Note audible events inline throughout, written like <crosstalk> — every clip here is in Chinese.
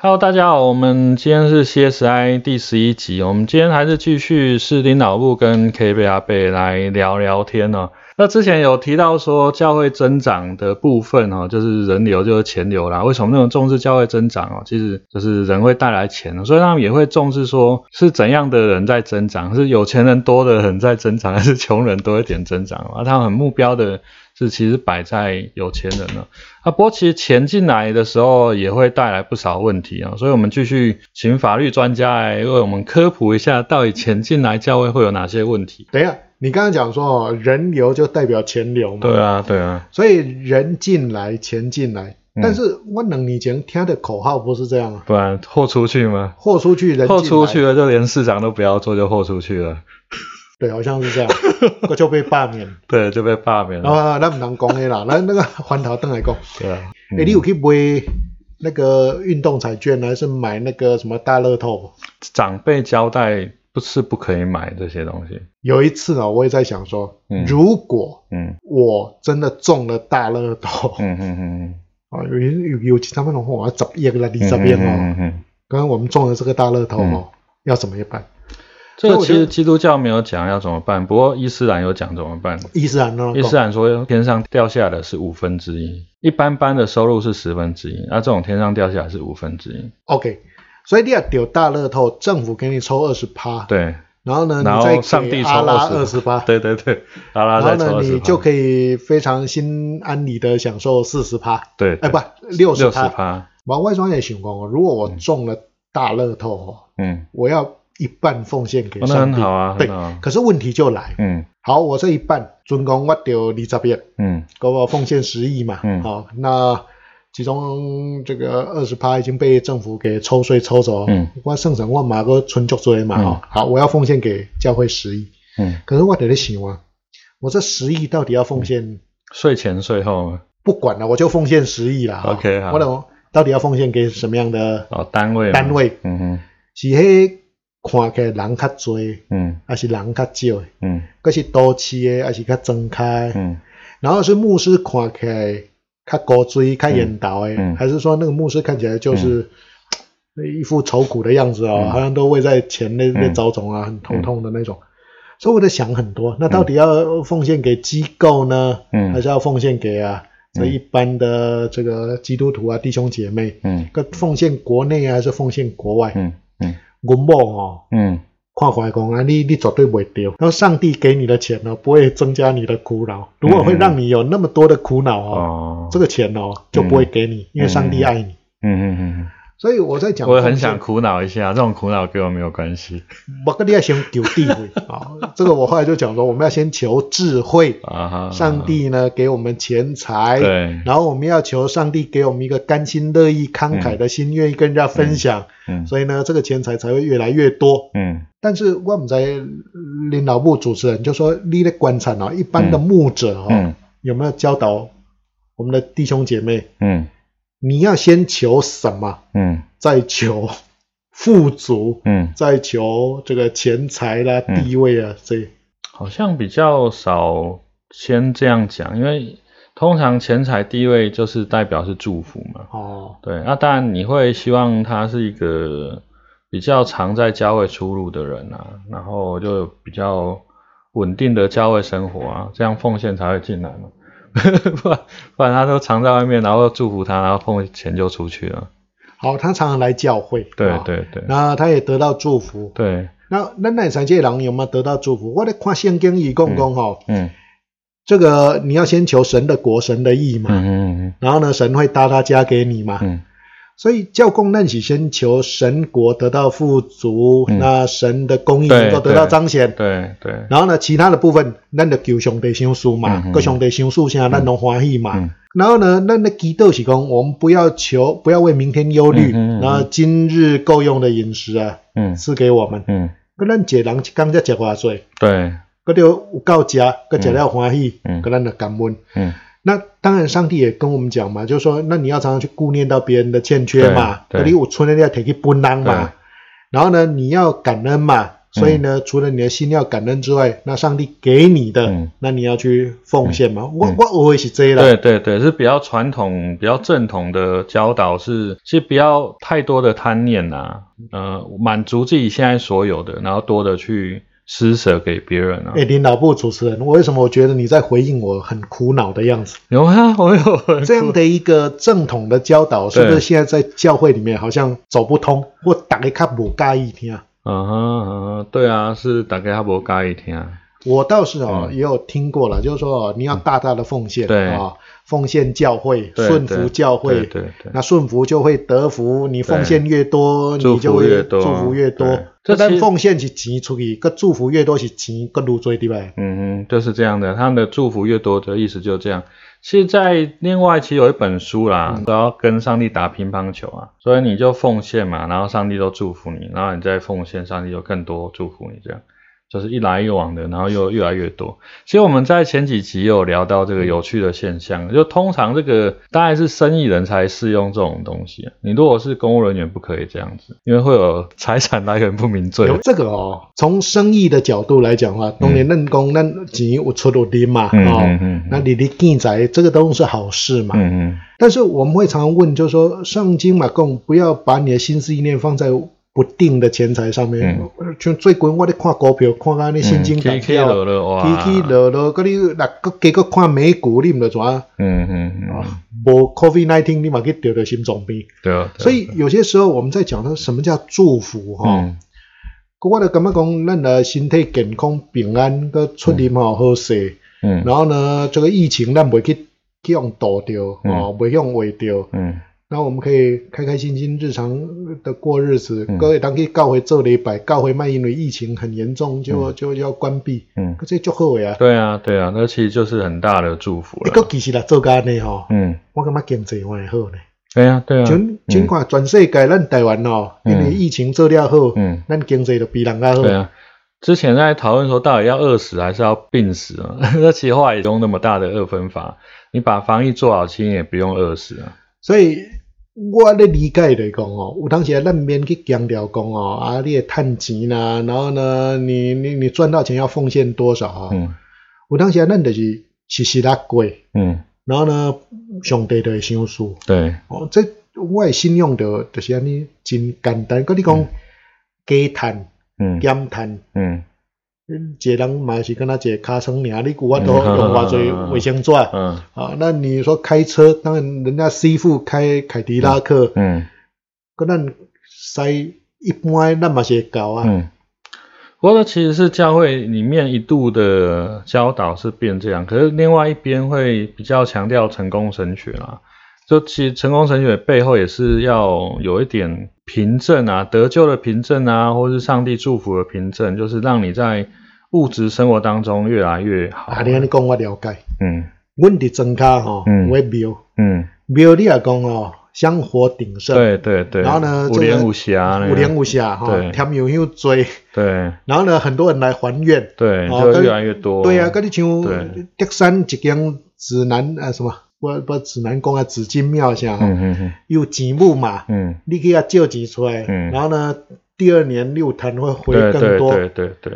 Hello，大家好，我们今天是 CSI 第十一集，我们今天还是继续是领导部跟 K 贝阿贝来聊聊天哦。那之前有提到说教会增长的部分哦，就是人流就是钱流啦。为什么那么重视教会增长哦？其实就是人会带来钱，所以他们也会重视说是怎样的人在增长，是有钱人多的人在增长，还是穷人多一点增长啊？他们很目标的是其实摆在有钱人了。啊，不过其实钱进来的时候也会带来不少问题啊，所以我们继续请法律专家来为我们科普一下，到底钱进来教会会有哪些问题？等一下，你刚刚讲说哦，人流就代表钱流嘛，对啊，对啊，所以人进来，钱进来。但是我能以前听的口号不是这样啊，不然豁出去吗？豁出去，人豁出去了，就连市长都不要做，就豁出去了。对，好像是这样，我 <laughs> 就被罢免。对，就被罢免了。啊，那不能讲的啦，那那个环桃灯来讲。对啊。哎，你有去买那个运动彩券，还是买那个什么大乐透？长辈交代不是不可以买这些东西。有一次呢，我也在想说，如果嗯我真的中了大乐透，嗯嗯嗯嗯，啊 <laughs> 有有有其他那种话，我要找一个来你这边哦。嗯嗯。刚刚我们中了这个大乐透哦，要怎么办？这个其实基督教没有讲要怎么办，不过伊斯兰有讲怎么办。伊斯兰呢？伊斯兰说天上掉下的是五分之一，一般般的收入是十分之一，那这种天上掉下来是五分之一。OK，所以你要丢大乐透，政府给你抽二十趴。对。然后呢？然后上帝抽二十趴。<laughs> 对对对，阿拉再抽然后呢，你就可以非常心安理得享受四十趴。对。哎，不，六十趴。往外双也想过，如果我中了大乐透哦，嗯，我要。一半奉献给上帝，对，可是问题就来，嗯，好，我这一半，准公我丢二十亿，嗯，给我奉献十亿嘛，嗯，好，那其中这个二十趴已经被政府给抽税抽走，嗯，我剩成我马个存足追嘛，哈，好，我要奉献给教会十亿，嗯，可是我得在想啊，我这十亿到底要奉献税前税后？不管了，我就奉献十亿了，OK，好，我等到底要奉献给什么样的哦单位？单位，嗯哼，是嘿。看起来人较多，嗯，还是人较少，嗯，嗰是多市的，还是较增开，嗯，然后是牧师看起来较高追、较严导的，嗯，还是说那个牧师看起来就是一副愁苦的样子哦，好像都会在钱那边遭总啊，很头痛的那种。所以我在想很多，那到底要奉献给机构呢，嗯，还是要奉献给啊这一般的这个基督徒啊弟兄姐妹，嗯，个奉献国内还是奉献国外，嗯。嗯。我某哦，嗯，看怀讲啊，你你绝对不会丢。然后上帝给你的钱呢，不会增加你的苦恼。如果会让你有那么多的苦恼哦，这个钱哦就不会给你，因为上帝爱你。嗯嗯嗯。所以我在讲，我很想苦恼一下，这种苦恼跟我没有关系。我跟你要先求智慧啊，这个我后来就讲说，我们要先求智慧啊。上帝呢给我们钱财，对，然后我们要求上帝给我们一个甘心乐意、慷慨的心，愿意跟人家分享。嗯，所以呢，这个钱财才会越来越多。嗯，但是我们在领导部主持人就说，你的观察啊，一般的牧者哈，有没有教导我们的弟兄姐妹？嗯。你要先求什么？嗯，再求富足，嗯，再求这个钱财啦、地位啊，这好像比较少先这样讲，因为通常钱财地位就是代表是祝福嘛。哦，对，那当然你会希望他是一个比较常在教会出入的人啊，然后就比较稳定的教会生活啊，这样奉献才会进来嘛。<laughs> 不然，不然他都藏在外面，然后祝福他，然后碰钱就出去了。好，他常常来教会，对对对，那他也得到祝福。对，那那那三界人有没有得到祝福？我得看圣经一共共吼，嗯，这个你要先求神的国、神的义嘛，嗯嗯嗯，然后呢，神会搭他家给你嘛，嗯。所以教公难起先求神国得到富足，那神的公义能够得到彰显。对对。然后呢，其他的部分，咱就求兄弟相属嘛，各兄弟相属下，咱能欢喜嘛。然后呢，那那祈祷是讲，我们不要求，不要为明天忧虑，然后今日够用的饮食啊，赐给我们。嗯。跟咱一人刚才食偌济。对。嗰条有够食，佮食了欢喜，跟咱就感恩。嗯。那当然，上帝也跟我们讲嘛，就是说，那你要常常去顾念到别人的欠缺嘛，你我村里要提起分担嘛，然后呢，你要感恩嘛，所以呢，除了你的心要感恩之外，那上帝给你的，那你要去奉献嘛。我我我也是这样。对对对，是比较传统、比较正统的教导，是其实不要太多的贪念呐，呃，满足自己现在所有的，然后多的去。施舍给别人啊！哎，领导部主持人，为什么我觉得你在回应我很苦恼的样子？有啊，<laughs> 我有这样的一个正统的教导，是不是现在在教会里面好像走不通，我打开卡不介意听？嗯哼嗯哼，对啊，是打开他不介意听。我倒是哦，也有听过了，就是说你要大大的奉献啊。奉献教会，顺服教会，对对，那顺服就会得福。你奉献越多，你就会祝福越多。这但奉献是钱出去，个祝福越多是钱更多追，对吧？嗯嗯，就是这样的。他们的祝福越多的意思就是这样。其实，在另外其实有一本书啦，都要跟上帝打乒乓球啊，所以你就奉献嘛，然后上帝都祝福你，然后你再奉献，上帝就更多祝福你这样。就是一来一往的，然后又越来越多。其实我们在前几集有聊到这个有趣的现象，就通常这个当然是生意人才适用这种东西。你如果是公务人员，不可以这样子，因为会有财产来源不明罪。有这个哦，从生意的角度来讲的话，当年认公那钱有出入的嘛，哦，那你的建财这个都是好事嘛。嗯嗯。但是我们会常常问，就是说上经嘛，供不要把你的心思意念放在。不定的钱财上面，像最近我咧看股票，看到你心惊胆跳，起起落落，嗰啲嗱，个几个看美股，你唔知怎啊？嗯嗯嗯，无 COVID nineteen，你嘛去得着心脏病。对啊。所以有些时候我们在讲说什么叫祝福哈？我哋咁样讲，咱的身体健康平安，个出入嘛好势。嗯。然后呢，这个疫情咱袂去去用躲掉，哦，袂用毁掉。嗯。那我们可以开开心心日常的过日子。各位当可以告回这礼拜，告回卖，因为疫情很严重，就就要关闭。嗯，这就好呀。对啊，对啊，那其实就是很大的祝福了。一个其实来做干呢哈，嗯，我感觉经济会好呢。对啊，对啊。尽尽管全世界咱台湾哦，因为疫情做了好，嗯，咱经济就比人家好。对啊。之前在讨论说，到底要饿死还是要病死啊？<laughs> 那其实话也用那么大的二分法，你把防疫做好，其实也不用饿死啊。所以。我咧理解来讲哦，有当时咱免去强调讲哦，啊，你趁钱啦，然后呢，你你你赚到钱要奉献多少啊？嗯，有当时咱就是实实在过，嗯，然后呢，上帝就会相数。对，哦，这我信用的就是安尼真简单，跟你讲加趁，嗯，减趁，嗯。一个人嘛是跟他一个卡层尔，你古话都用偌侪卫生纸，嗯，啊，那你说开车，当然人家师傅开凯迪拉克，嗯，跟咱塞一般那么些高啊，嗯，不过其实是教会里面一度的教导是变这样，可是另外一边会比较强调成功神学啦，就其实成功神学背后也是要有一点凭证啊，得救的凭证啊，或是上帝祝福的凭证，就是让你在物质生活当中越来越好。啊，你安尼讲我了解。嗯，阮伫增加吼，嗯，为庙，嗯，庙你也讲哦，香火鼎盛。对对对。然后呢，五莲五霞，五莲五霞哈，添油又追。对。<laughs> 然后呢，很多人来还愿。对，就越来越多。对啊，跟你像德山一间指南啊什么，不不指南宫啊紫金庙下，嗯嗯嗯，有钱母嘛，嗯，你可以借钱出来，嗯，然后呢，第二年六坛会回更多。对对对。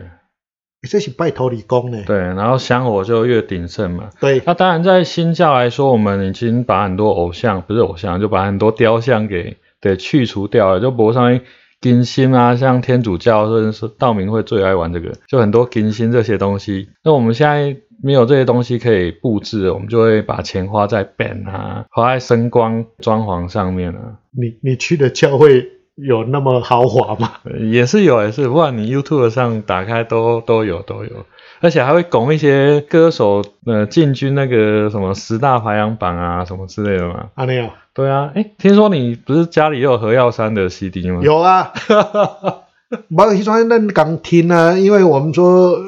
这是拜托理工呢。对，然后香火就越鼎盛嘛。对。那当然，在新教来说，我们已经把很多偶像，不是偶像，就把很多雕像给给去除掉了，就博上金星啊，像天主教或者是道明会最爱玩这个，就很多金星这些东西。那我们现在没有这些东西可以布置，我们就会把钱花在 ban 啊，花在声光装潢上面啊。你你去的教会？有那么豪华吗？<laughs> 也是有，也是。不管你 YouTube 上打开都都有都有，而且还会拱一些歌手呃进军那个什么十大排行榜啊什么之类的嘛。啊，你有？对啊，哎，听说你不是家里有何耀山的 CD 吗？有啊，毛西川那刚听啊，因为我们说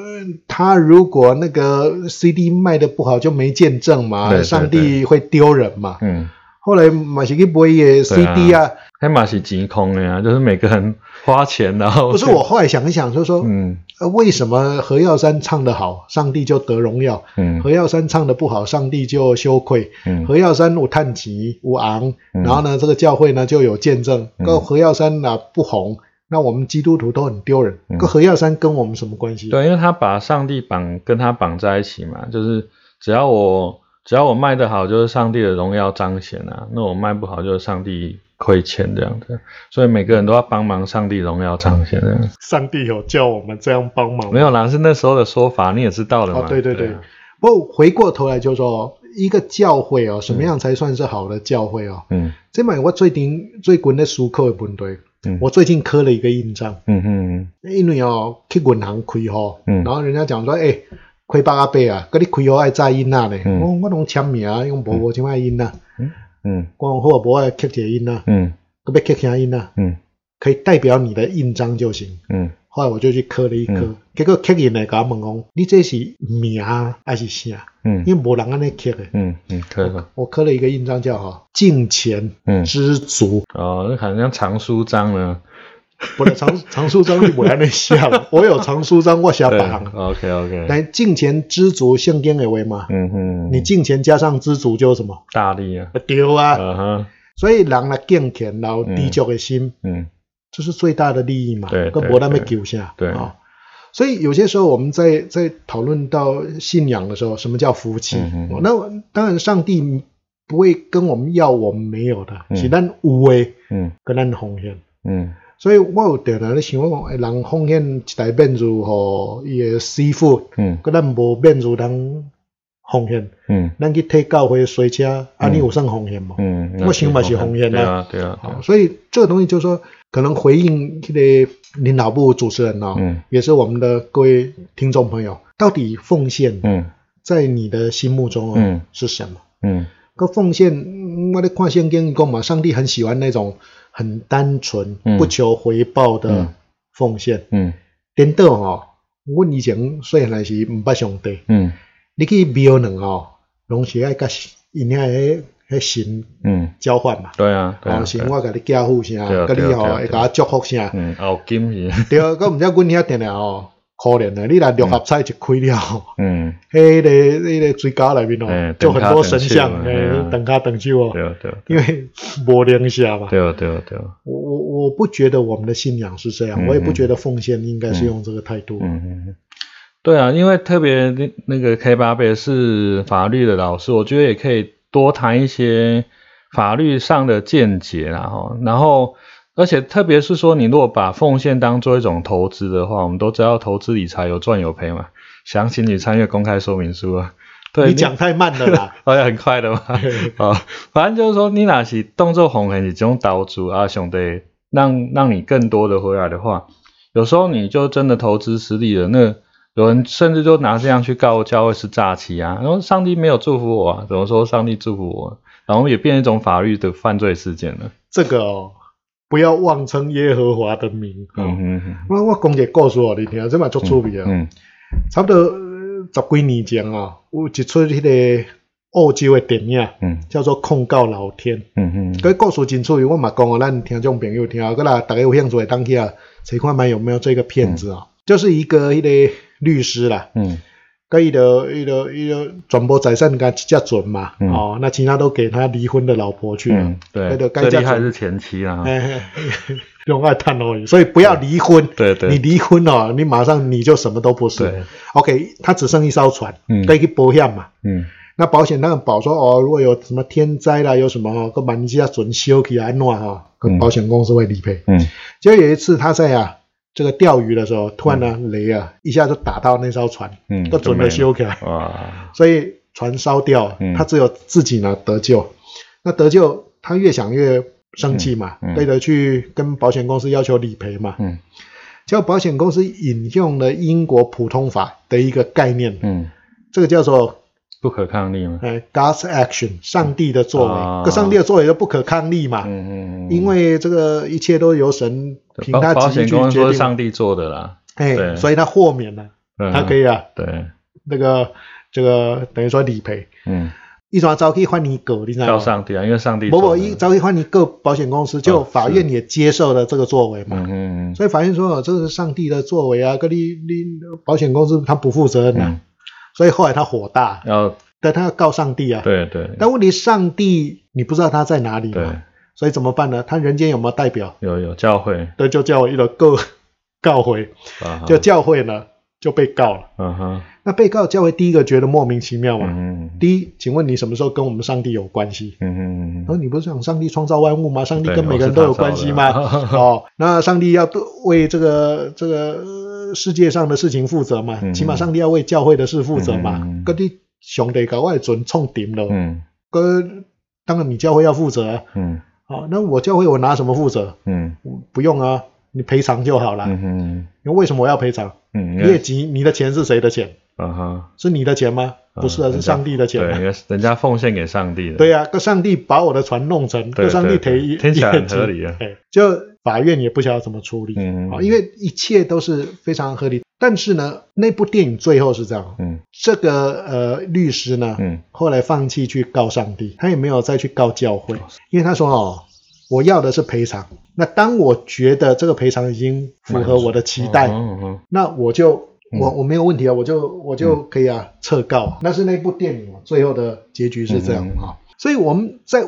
他如果那个 CD 卖的不好就没见证嘛，上帝会丢人嘛。嗯。后来马是去买个 CD 啊，还马是集空的呀，就是每个人花钱然后。不是我后来想一想，就是说，嗯，为什么何耀山唱的好，上帝就得荣耀；嗯，何耀山唱的不好，上帝就羞愧。嗯，何耀山无叹气无昂，然后呢，这个教会呢就有见证。个何耀山呢不红，那我们基督徒都很丢人。跟何耀山跟我们什么关系？对，因为他把上帝绑跟他绑在一起嘛，就是只要我只要我卖得好，就是上帝的荣耀彰显啊。那我卖不好，就是上帝亏欠这样子。所以每个人都要帮忙，上帝荣耀彰显。上帝有叫我们这样帮忙？没有啦，是那时候的说法，你也知道的嘛。对对对。不过回过头来就说。一个教会哦，什么样才算是好的教会哦？嗯，这买我最近最近的书课的问题，嗯，我最近磕了一个印章，嗯嗯，因为哦去银行开户，嗯，然后人家讲说，哎，开八百啊，跟你开户爱载印啊？咧，我我拢签名啊，用薄薄签爱印啊，嗯嗯，光好薄爱刻点印啊，嗯，搁要刻啥印啊，嗯，可以代表你的印章就行，嗯。后来我就去刻了一刻，结果刻印来甲我问讲，你这是名还是啥？嗯，因为无人安尼刻的。嗯嗯，刻了。我刻了一个印章叫哈敬钱知足。哦，那好像藏书章呢。不是藏藏书章，你不安尼写。<laughs> 我有藏书章，我写别行。OK OK。来敬钱知足，圣经的话嘛。嗯哼。你敬钱加上知足，就什么？大力啊。对啊。嗯哼。所以人来敬钱，然后知足的心。嗯。这是最大的利益嘛？对，跟伯那边丢下。对啊，所以有些时候我们在在讨论到信仰的时候，什么叫福气？那当然，上帝不会跟我们要我们没有的，是咱有诶，嗯，跟咱奉献。嗯，所以我有点咧想讲，人奉献一台面如吼伊诶师傅，嗯，跟咱无面如人奉献。嗯，咱去替教会水车，啊，你有算奉献吗？嗯，我想嘛是奉献啦。对啊，对啊。所以这个东西就是说。可能回应这个领导部主持人哦，也是我们的各位听众朋友，到底奉献嗯在你的心目中是什么？嗯，个奉献，我的看圣经讲嘛，上帝很喜欢那种很单纯、不求回报的奉献。嗯，颠倒哦，我以前虽然还是唔捌上帝，嗯，你去庙能哦，拢是爱甲因遐迄神嗯。交换嘛，对啊，对啊神我甲你加护啥，甲你吼会甲祝福啥，嗯，后金是，<laughs> 对，佮毋知阮遐定定哦，可怜的，你若六合彩一开了，嗯，迄个迄个水沟内面哦，就很多神像，诶，等卡等手哦，对对，因为 <laughs> 无灵下嘛，对对对，我我我不觉得我们的信仰是这样，我也不觉得奉献应该是用这个态度，嗯嗯，对啊，因为特别那那个 K 八倍是法律的老师，我觉得也可以。多谈一些法律上的见解，然后，然后，而且特别是说，你如果把奉献当做一种投资的话，我们都知道投资理财有赚有赔嘛。详情你参阅公开说明书啊。对你讲太慢了啦，好 <laughs> 像很快的嘛。啊，<laughs> 反正就是说，你那是动作红很，你这种导主啊，兄弟，让让你更多的回来的话，有时候你就真的投资失利了，那。有人甚至就拿这样去告教会是诈欺啊，然后上帝没有祝福我啊，怎么说上帝祝福我？然后也变一种法律的犯罪事件了。这个哦，不要妄称耶和华的名。嗯嗯嗯。我我讲一个故事哦，你听，这嘛足出名啊。嗯。差不多十几年前啊，有一出迄个澳洲的电影，嗯，叫做《控告老天》。嗯嗯。个故事真出名，我嘛讲啊，咱听众朋友听啊，个啦，大家有兴趣当去啊，查看买有没有这个片子啊？就是一个迄个。律师啦，嗯，佮伊的伊的伊的转播财产佮较准嘛，哦，那其他都给他离婚的老婆去了，对，最厉害是前妻啊，<laughs> 用爱探而已，所以不要离婚，对对，你离婚哦，你马上你就什么都不是，OK，他只剩一艘船，嗯，可以去保险嘛，嗯，那保险那个保说哦，如果有什么天灾啦，有什么哈，个万一要准修起来安怎哈，跟保险公司会理赔，嗯，就有一次他在啊。这个钓鱼的时候，突然呢雷啊，一下就打到那艘船，嗯，都准备修起来，哇！所以船烧掉，他只有自己呢得救。那得救，他越想越生气嘛，对着去跟保险公司要求理赔嘛，嗯。结果保险公司引用了英国普通法的一个概念，嗯，这个叫做。不可抗力吗？哎，God's action，上帝的作为，可上帝的作为就不可抗力嘛。嗯嗯嗯。因为这个一切都由神凭他自己去决定。上帝做的啦。哎，所以他豁免了，他可以啊。对。那个这个等于说理赔。嗯。一抓招可以换你狗，你知道吗？叫上帝啊，因为上帝。不不，一招可以换你个保险公司，就法院也接受了这个作为嘛。嗯嗯嗯。所以法院说，这是上帝的作为啊，跟你你保险公司他不负责任的。所以后来他火大，然后但他要告上帝啊。对对。但问题上帝你不知道他在哪里嘛？所以怎么办呢？他人间有没有代表？有有教会，对，就叫我一个告告回，就教会呢就被告了。嗯哼，那被告教会第一个觉得莫名其妙嘛。嗯第一，请问你什么时候跟我们上帝有关系？嗯嗯嗯。说你不是讲上帝创造万物吗？上帝跟每个人都有关系吗？哦，那上帝要为这个这个世界上的事情负责嘛？起码上帝要为教会的事负责嘛？各地兄弟搞外准冲顶了。嗯。跟当然你教会要负责。嗯。好，那我教会我拿什么负责？嗯，不用啊，你赔偿就好了。嗯哼，因为为什么我要赔偿？嗯，业绩，你的钱是谁的钱？嗯哼，是你的钱吗？不是啊，是上帝的钱。对，人家奉献给上帝的。对呀，跟上帝把我的船弄成，跟上帝赔听起来很合理啊。就法院也不晓得怎么处理。嗯嗯，因为一切都是非常合理。但是呢，那部电影最后是这样，嗯，这个呃律师呢，嗯，后来放弃去告上帝，他也没有再去告教会，因为他说哦，我要的是赔偿。那当我觉得这个赔偿已经符合我的期待，那我就我我没有问题啊，我就我就可以啊撤告。那是那部电影最后的结局是这样啊。所以我们再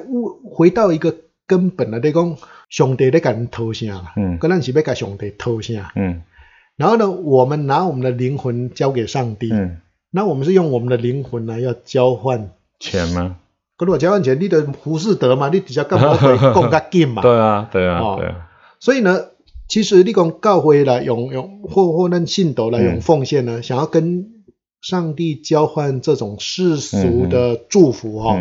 回到一个根本的，你讲上帝在跟人偷啥？嗯，跟咱是要跟上帝偷啥？嗯。然后呢，我们拿我们的灵魂交给上帝。嗯。那我们是用我们的灵魂呢，要交换钱吗？跟我交换钱，你的胡适德嘛，你底下干嘛会供较紧嘛？<laughs> 对啊，对啊，对啊。所以呢，其实你讲教会来用用或或那信徒来用奉献呢，想要跟上帝交换这种世俗的祝福哈，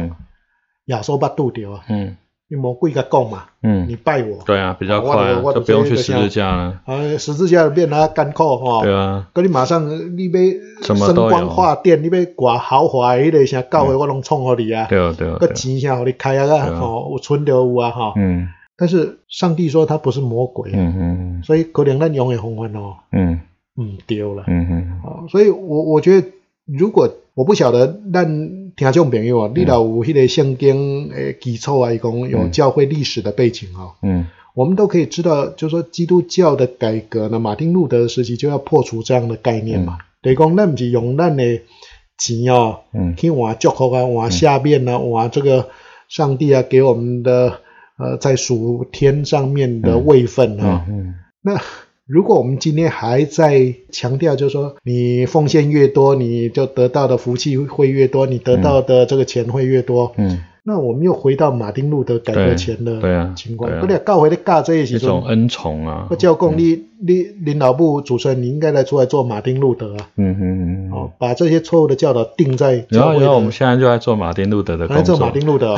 亚说巴度掉啊。嗯。你魔鬼甲讲嘛，嗯，你拜我，对啊，比较快，就不用去十字架了。啊，十字架变啊干枯吼，对啊，跟你马上你要声光化电，你要挂豪华迄个啥教会我拢创好你啊，对啊对啊，个钱啥互你开啊个，吼，有存着有啊哈，嗯，但是上帝说他不是魔鬼，嗯嗯，所以可能咱永远红翻哦，嗯。嗯丢了，嗯嗯，啊，所以我我觉得如果我不晓得咱。听众朋友啊，你若有迄个圣经诶基础啊，伊讲有教会历史的背景啊，嗯，我们都可以知道，就是说基督教的改革呢，马丁路德时期就要破除这样的概念嘛。等于讲，咱毋是用咱的钱哦，嗯，去换祝福啊，换下面啊，换这个上帝啊给我们的呃在属天上面的位分啊，嗯，那。如果我们今天还在强调，就是说你奉献越多，你就得到的福气会越多，你得到的这个钱会越多。嗯。那我们又回到马丁路德改革前的情况，不对，教会的教这一种恩宠啊。教工，你你领导部主持人，你应该来出来做马丁路德啊。嗯嗯嗯。哦，把这些错误的教导定在。然后，然后我们现在就在做马丁路德的工作。来做马丁路德。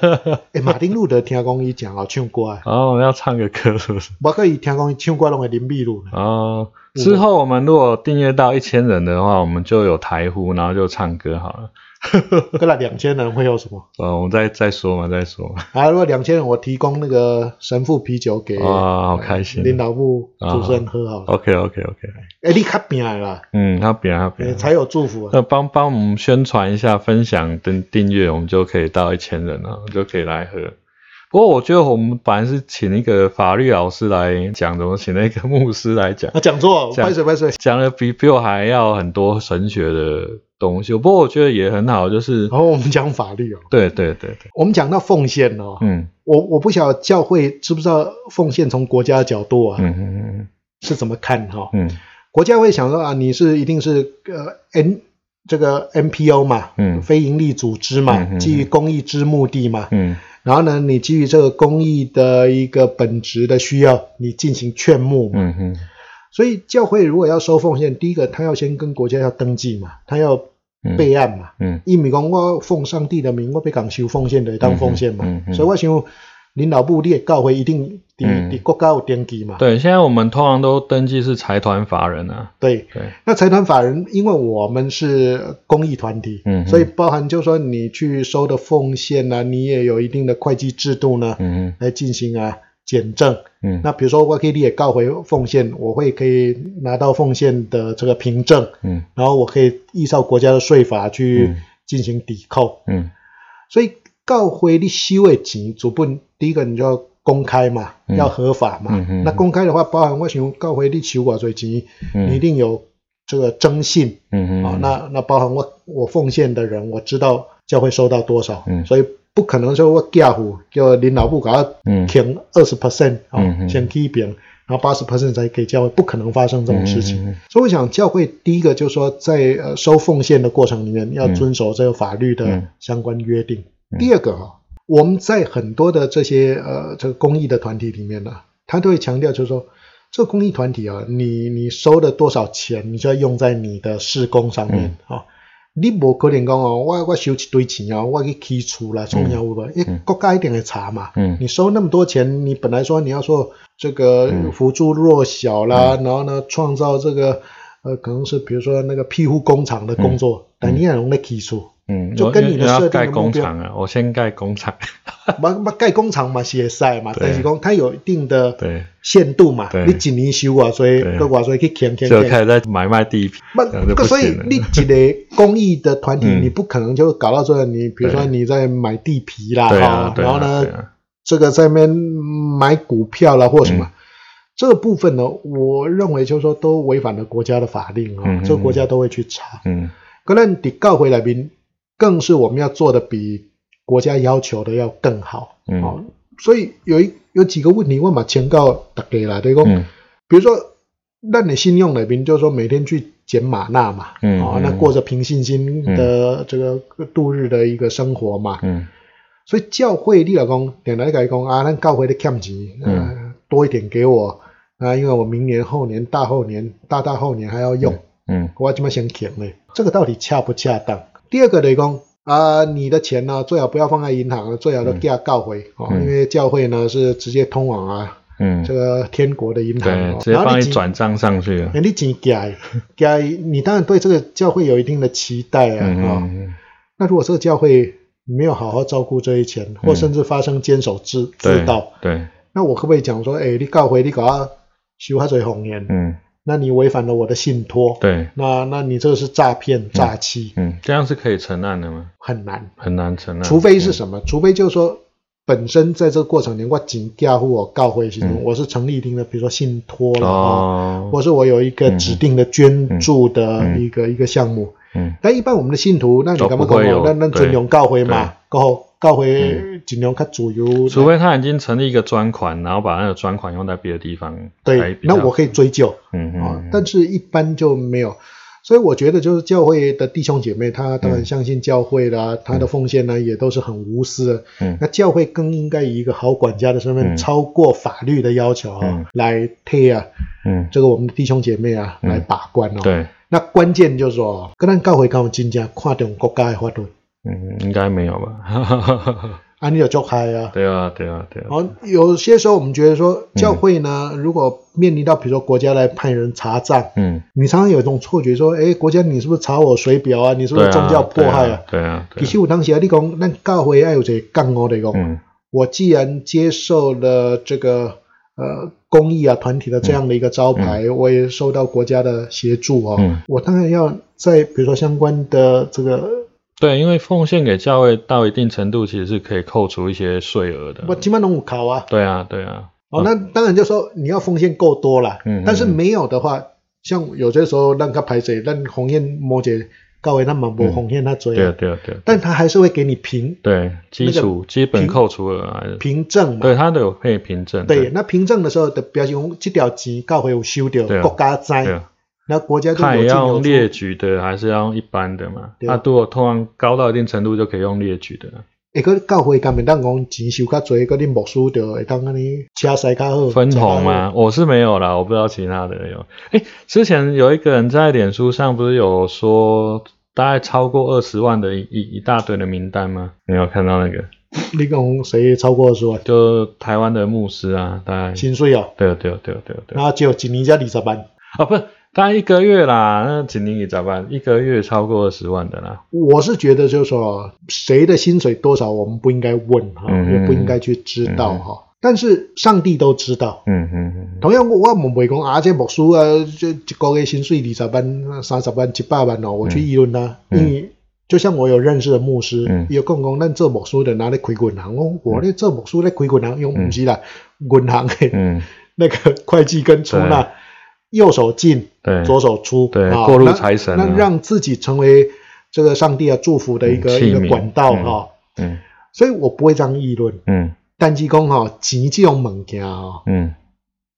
<laughs> 哎，马丁路德听讲伊讲哦，唱歌。哦，要唱个歌是不是？我可以听讲唱歌拢会林碧露。哦，之后我们如果订阅到一千人的话，我们就有台呼，然后就唱歌好了。<laughs> 跟了两千人会有什么？呃，我们再再说嘛，再说。啊，如果两千人，我提供那个神父啤酒给啊，好开心。领导部主持人喝好了。OK OK OK。哎，你卡变了。嗯，他变他变。才有祝福。那帮帮我们宣传一下，分享跟订阅，我们就可以到一千人了，就可以来喝。不过我觉得我们本来是请一个法律老师来讲，怎么请那个牧师来讲？啊讲座，拍水拍水，讲的比比我还要很多神学的。东西，不过我觉得也很好，就是然后我们讲法律哦，对对对对，我们讲到奉献哦，嗯，我我不晓得教会知不知道奉献从国家的角度啊，嗯嗯嗯，是怎么看哈，嗯，国家会想说啊，你是一定是呃 N 这个 NPO 嘛，嗯，非营利组织嘛，基于公益之目的嘛，嗯，然后呢，你基于这个公益的一个本质的需要，你进行劝募，嗯嗯。所以教会如果要收奉献，第一个他要先跟国家要登记嘛，他要备案嘛。嗯。一米讲我奉上帝的名，我被讲收奉献的当奉献嘛。嗯嗯。所以我想领导部列教会一定的的国家有登记嘛。对，现在我们通常都登记是财团法人啊。对对。那财团法人，因为我们是公益团体，嗯，所以包含就说你去收的奉献呢，你也有一定的会计制度呢，嗯来进行啊。减赠，嗯，那比如说我可以也告回奉献，我会可以拿到奉献的这个凭证，嗯，然后我可以依照国家的税法去进行抵扣，嗯，所以告回你收的钱，主本第一个你就要公开嘛，要合法嘛，那公开的话，包含我想告回你收多少钱，你一定有这个征信，嗯嗯，啊，那那包含我我奉献的人，我知道教会收到多少，嗯，所以不可能说我家户叫领导部给他填二十 percent 啊，先批一然后八十 percent 才给教会，不可能发生这种事情。所以我想教会第一个就是说，在呃收奉献的过程里面要遵守这个法律的相关约定。第二个哈，我们在很多的这些呃这个公益的团体里面呢，他都会强调就是说，这个公益团体啊，你你收的多少钱，你就要用在你的施工上面啊。你无可能讲哦，我我收一堆钱哦，我去起厝啦，创业有无？因为国家一定会查嘛。嗯。你收那么多钱，你本来说你要说这个辅助弱小啦，然后呢，创造这个呃，可能是比如说那个庇护工厂的工作，但你也用来起厝。嗯，就跟你的设定的目标啊，我先盖工厂，<laughs> 嘛嘛盖工厂嘛，是会嘛，但是讲它有一定的限度嘛，你几年修啊，所以各话所以去填填填，就开始在买卖地皮。不，所以你一个公益的团体，<laughs> 你不可能就搞到这，你比如说你在买地皮啦，哈，然后呢，这个在面买股票啦或什么，这个部分呢，我认为就是说都违反了国家的法令啊，这个国家都会去查。嗯，可能你告回来宾。更是我们要做的比国家要求的要更好，哦，所以有一有几个问题，我嘛请告大家啦，对讲，比如说，那你信用那边就是说每天去捡马纳嘛，嗯哦，那过着平信心的这个度日的一个生活嘛，嗯，所以教会你老公点来改工啊，那教会的欠钱，嗯，多一点给我啊，因为我明年后年大后年大大后年还要用，嗯，我怎么想欠嘞，这个到底恰不恰当？第二个雷公啊，你的钱呢最好不要放在银行，最好都给他告回哦，因为教会呢是直接通往啊，嗯，这个天国的银行，直接帮你转账上去。了。你钱给给，你当然对这个教会有一定的期待啊，啊，那如果这个教会没有好好照顾这些钱，或甚至发生坚守自自盗，对，那我可不可以讲说，哎，你告回你搞啊修下嘴红颜，嗯。那你违反了我的信托，对，那那你这个是诈骗、诈欺，嗯，这样是可以承案的吗？很难，很难承案，除非是什么？除非就是说，本身在这个过程里，我仅加护我告回系统，我是成立一定的，比如说信托了啊，或是我有一个指定的捐助的一个一个项目，嗯，但一般我们的信徒，那你敢不敢？那那尊用告回嘛，告告回尽量看主由，除非他已经成立一个专款，然后把那个专款用在别的地方，对，那我可以追究，嗯嗯，但是一般就没有，所以我觉得就是教会的弟兄姐妹，他当然相信教会啦，他的奉献呢也都是很无私的，嗯，那教会更应该以一个好管家的身份，超过法律的要求啊，来贴啊，嗯，这个我们的弟兄姐妹啊来把关哦，对，那关键就是说，跟咱教会讲真正看重国家的法律。嗯，应该没有吧？<laughs> 啊，你有做开啊？对啊，对啊，对啊。哦，有些时候我们觉得说，教会呢，如果面临到比如说国家来派人查账，嗯，你常常有一种错觉说，哎，国家你是不是查我水表啊？你是不是宗教迫害啊？对啊。对其实我当时啊，你讲，那教会要有这杠我的讲，我既然接受了这个呃公益啊团体的这样的一个招牌，我也受到国家的协助啊，我当然要在比如说相关的这个。对，因为奉献给教会到一定程度，其实是可以扣除一些税额的。我起码能五考啊。对啊，对啊。哦，那当然就说你要奉献够多了，嗯，但是没有的话，像有些时候让他排水，让红线摩羯高位他满不红线他追，对对对。但他还是会给你凭对基础基本扣除额还是凭证嘛？对他都有配凭证。对，那凭证的时候的表示，这条钱高会有收掉国家灾。那国家看要用列举的，还是要用一般的嘛？那如果通常高到一定程度，就可以用列举的。诶，个教会干面当讲钱收较侪，个你牧师就会当安尼车塞较好。分红吗？我是没有啦，我不知道其他的有。诶，之前有一个人在脸书上不是有说，大概超过二十万的一一大堆的名单吗？你有看到那个？你讲谁超过二十万？就台湾的牧师啊，大概薪水哦。对对对对对。那就一年才二十万。啊，不是。他一个月啦，那请你给咋办？一个月超过二十万的啦。我是觉得就是说，谁的薪水多少，我们不应该问哈，也不应该去知道哈。但是上帝都知道。嗯嗯嗯。同样，我我唔会讲啊，这牧师啊，这一个月薪水二十万、三十万、七八万哦，我去议论他。因为就像我有认识的牧师，有讲讲，咱做牧师的拿来开银行，我我咧做牧师咧开银行，用唔是啦，银行的 <laughs> 那个会计跟出纳。右手进，对，左手出，对，过路财神，那让自己成为这个上帝啊祝福的一个一个管道哈。嗯，所以我不会这样议论。嗯，但济公哈，钱这种物件啊，嗯，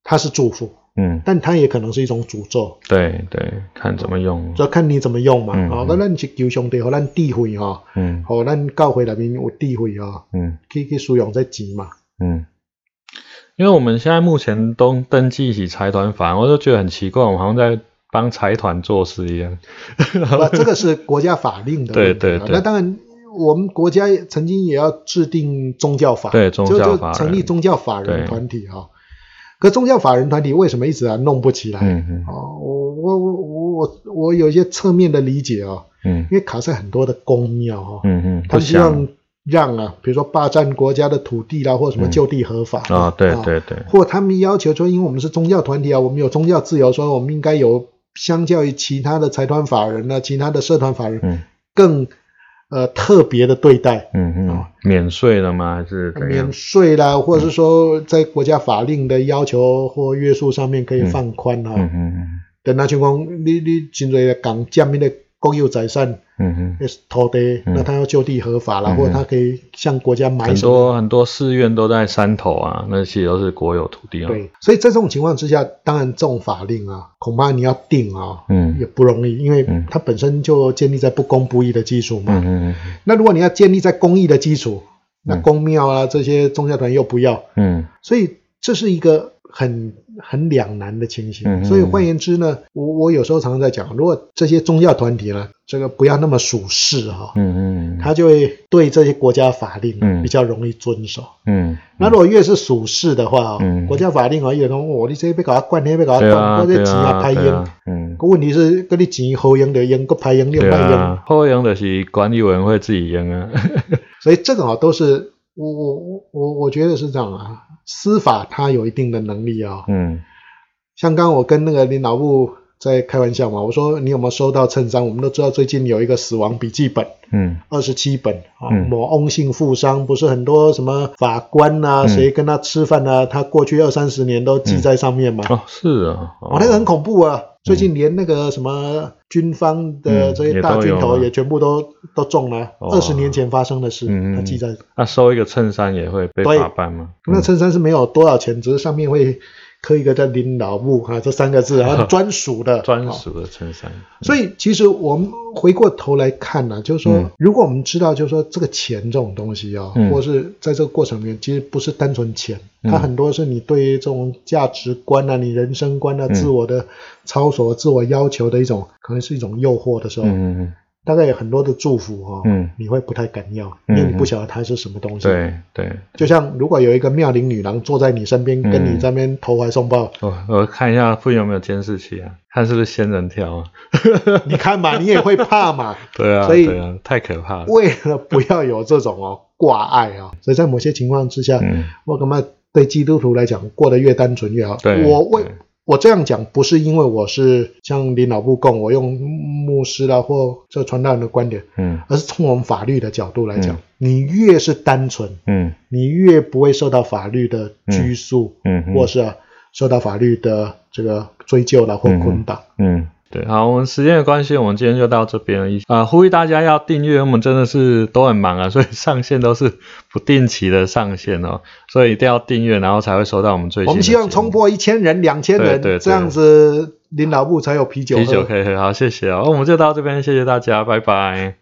它是祝福，嗯，但它也可能是一种诅咒。对对，看怎么用，就看你怎么用嘛。哦，那咱是求上帝和咱智慧哈，嗯，和咱教会里面有智慧哈，嗯，可以去使用这钱嘛，嗯。因为我们现在目前都登记起财团法，我就觉得很奇怪，我们好像在帮财团做事一样。不，这个是国家法令的。对对对。那当然，我们国家曾经也要制定宗教法，对宗教法，成立宗教法人团体哈。可宗教法人团体为什么一直啊弄不起来？哦，我我我我我我有一些侧面的理解啊。嗯。因为卡塞很多的公庙哈。嗯嗯。他希望。让啊，比如说霸占国家的土地啦，或什么就地合法啊，对对对，或他们要求说，因为我们是宗教团体啊，我们有宗教自由，说我们应该有相较于其他的财团法人呢，其他的社团法人更呃特别的对待，嗯嗯，免税了吗？还是免税啦，或者是说在国家法令的要求或约束上面可以放宽啊，嗯嗯嗯，等那情况，你你真在讲下面的。国有财产，嗯哼，土地，那他要就地合法了，或者他可以向国家买很多很多寺院都在山头啊，那些都是国有土地啊。对，所以在这种情况之下，当然这种法令啊，恐怕你要定啊，嗯，也不容易，因为它本身就建立在不公不义的基础嘛。嗯嗯那如果你要建立在公益的基础，那公庙啊这些宗教团又不要，嗯，所以这是一个。很很两难的情形，所以换言之呢，我我有时候常常在讲，如果这些宗教团体呢，这个不要那么属世哈，嗯嗯，他就会对这些国家法令比较容易遵守，嗯，那如果越是属世的话，嗯，国家法令啊，有人我你这被搞他关，那被搞他关，或者钱啊排烟，嗯，个问题是跟你钱好用的用，个排烟另外用，好用的是管理委员会自己用啊，<laughs> 所以这个啊都是我我我我我觉得是这样啊。司法它有一定的能力啊，嗯，像刚我跟那个领导部在开玩笑嘛，我说你有没有收到衬衫？我们都知道最近有一个死亡笔记本，嗯，二十七本啊，某翁姓富商不是很多什么法官啊，谁跟他吃饭啊，他过去二三十年都记在上面嘛，哦，是啊，哦，那个很恐怖啊，最近连那个什么军方的这些大军头也全部都都中了，二十年前发生的事，他记在。那收一个衬衫也会被法办吗？那衬衫是没有多少钱，只是上面会。刻一个叫“领导部”哈，这三个字，然 <laughs> 后专属的。专属的衬衫。所以其实我们回过头来看呢，就是说，如果我们知道，就是说这个钱这种东西啊，或是在这个过程里面，其实不是单纯钱，它很多是你对于这种价值观啊、你人生观啊、自我的操守、自我要求的一种，可能是一种诱惑的时候。大概有很多的祝福哈，嗯，你会不太敢要，因为你不晓得它是什么东西。对对，就像如果有一个妙龄女郎坐在你身边，跟你这边投怀送抱。我我看一下附近有没有监视器啊，看是不是仙人跳啊？<laughs> 你看嘛，你也会怕嘛？<laughs> 对啊，所以太可怕了。为了不要有这种哦挂碍啊，所以在某些情况之下，我干嘛对基督徒来讲过得越单纯越好？对，我为。我这样讲不是因为我是像领导部供，我用牧师啦或这传道人的观点，嗯，而是从我们法律的角度来讲，你越是单纯，嗯，你越不会受到法律的拘束，嗯，或是受到法律的这个追究啦或捆绑，嗯。对，好，我们时间的关系，我们今天就到这边了。啊，呼吁大家要订阅，我们真的是都很忙啊，所以上线都是不定期的上线哦，所以一定要订阅，然后才会收到我们最新。我们希望冲破一千人、两千人，这样子领导部才有啤酒啤酒可以喝。好，谢谢哦，我们就到这边，谢谢大家，拜拜。